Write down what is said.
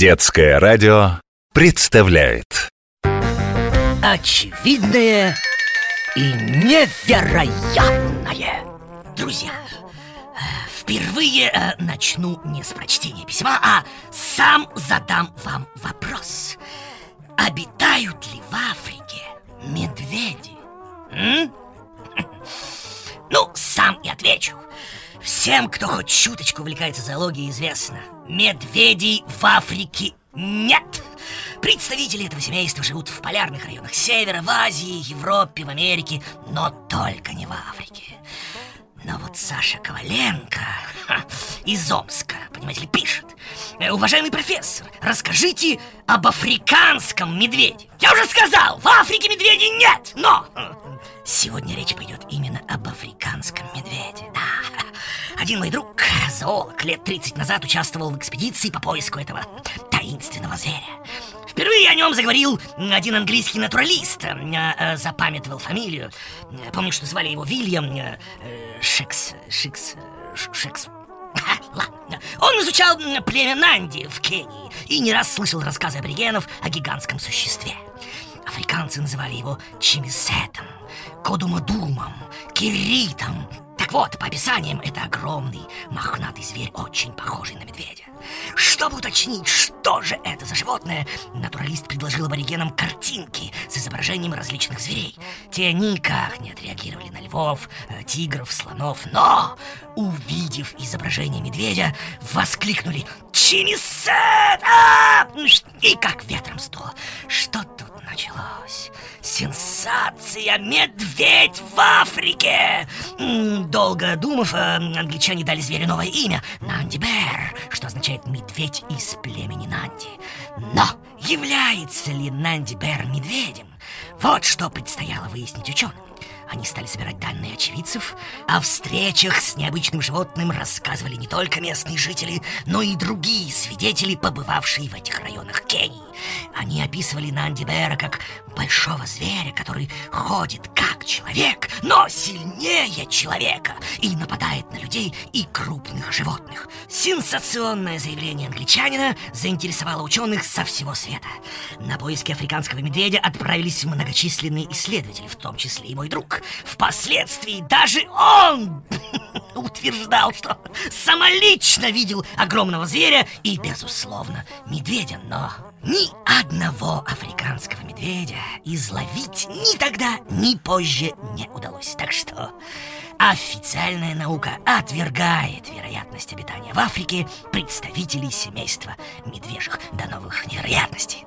Детское радио представляет Очевидное и невероятное Друзья, э, впервые э, начну не с прочтения письма, а сам задам вам вопрос Обитают ли в Африке медведи? М? Ну, сам и отвечу Всем, кто хоть чуточку увлекается зоологией, известно Медведей в Африке нет. Представители этого семейства живут в полярных районах Севера, в Азии, Европе, в Америке Но только не в Африке. Но вот Саша Коваленко ха, из Омска, понимаете ли, пишет. «Э, Уважаемый профессор, расскажите об африканском медведе Я уже сказал, в Африке медведей нет, но Сегодня речь пойдет именно об африканском медведе. Да, один мой друг, зоолог, лет 30 назад участвовал в экспедиции по поиску этого таинственного зверя. Впервые о нем заговорил один английский натуралист э, э, Запамятовал фамилию. Помню, что звали его Вильям э, Шекс... Шекс... Шекс... Ладно. Он изучал племя Нанди в Кении И не раз слышал рассказы аборигенов о гигантском существе. Африканцы называли его Чимисетом, Кодумадумом, Киритом Так вот, по описаниям, это огромный мохнатый зверь, очень похожий на медведя чтобы уточнить, что же это за животное, натуралист предложил аборигенам картинки с изображением различных зверей. Те никак не отреагировали на львов, э, тигров, слонов, но, увидев изображение медведя, воскликнули «Чимисет!» И как ветром сдуло. Что тут началось? Сенсация! Медведь в Африке! Долго думав, э, англичане дали зверю новое имя – Нанди Бэр, что означает «медведь из племени Нанди». Но является ли Нанди Бэр медведем? Вот что предстояло выяснить ученым. Они стали собирать данные очевидцев. О встречах с необычным животным рассказывали не только местные жители, но и другие свидетели, побывавшие в этих районах Кении. Они описывали Нанди Бэра как большого зверя, который ходит как человек, но сильнее человека и нападает на людей и крупных животных. Сенсационное заявление англичанина заинтересовало ученых со всего света. На поиски африканского медведя отправились многочисленные исследователи, в том числе и мой друг. Впоследствии даже он утверждал, что самолично видел огромного зверя и, безусловно, медведя, но ни одного африканского медведя изловить ни тогда, ни позже не удалось. Так что официальная наука отвергает вероятность обитания в Африке представителей семейства медвежьих. До новых невероятностей!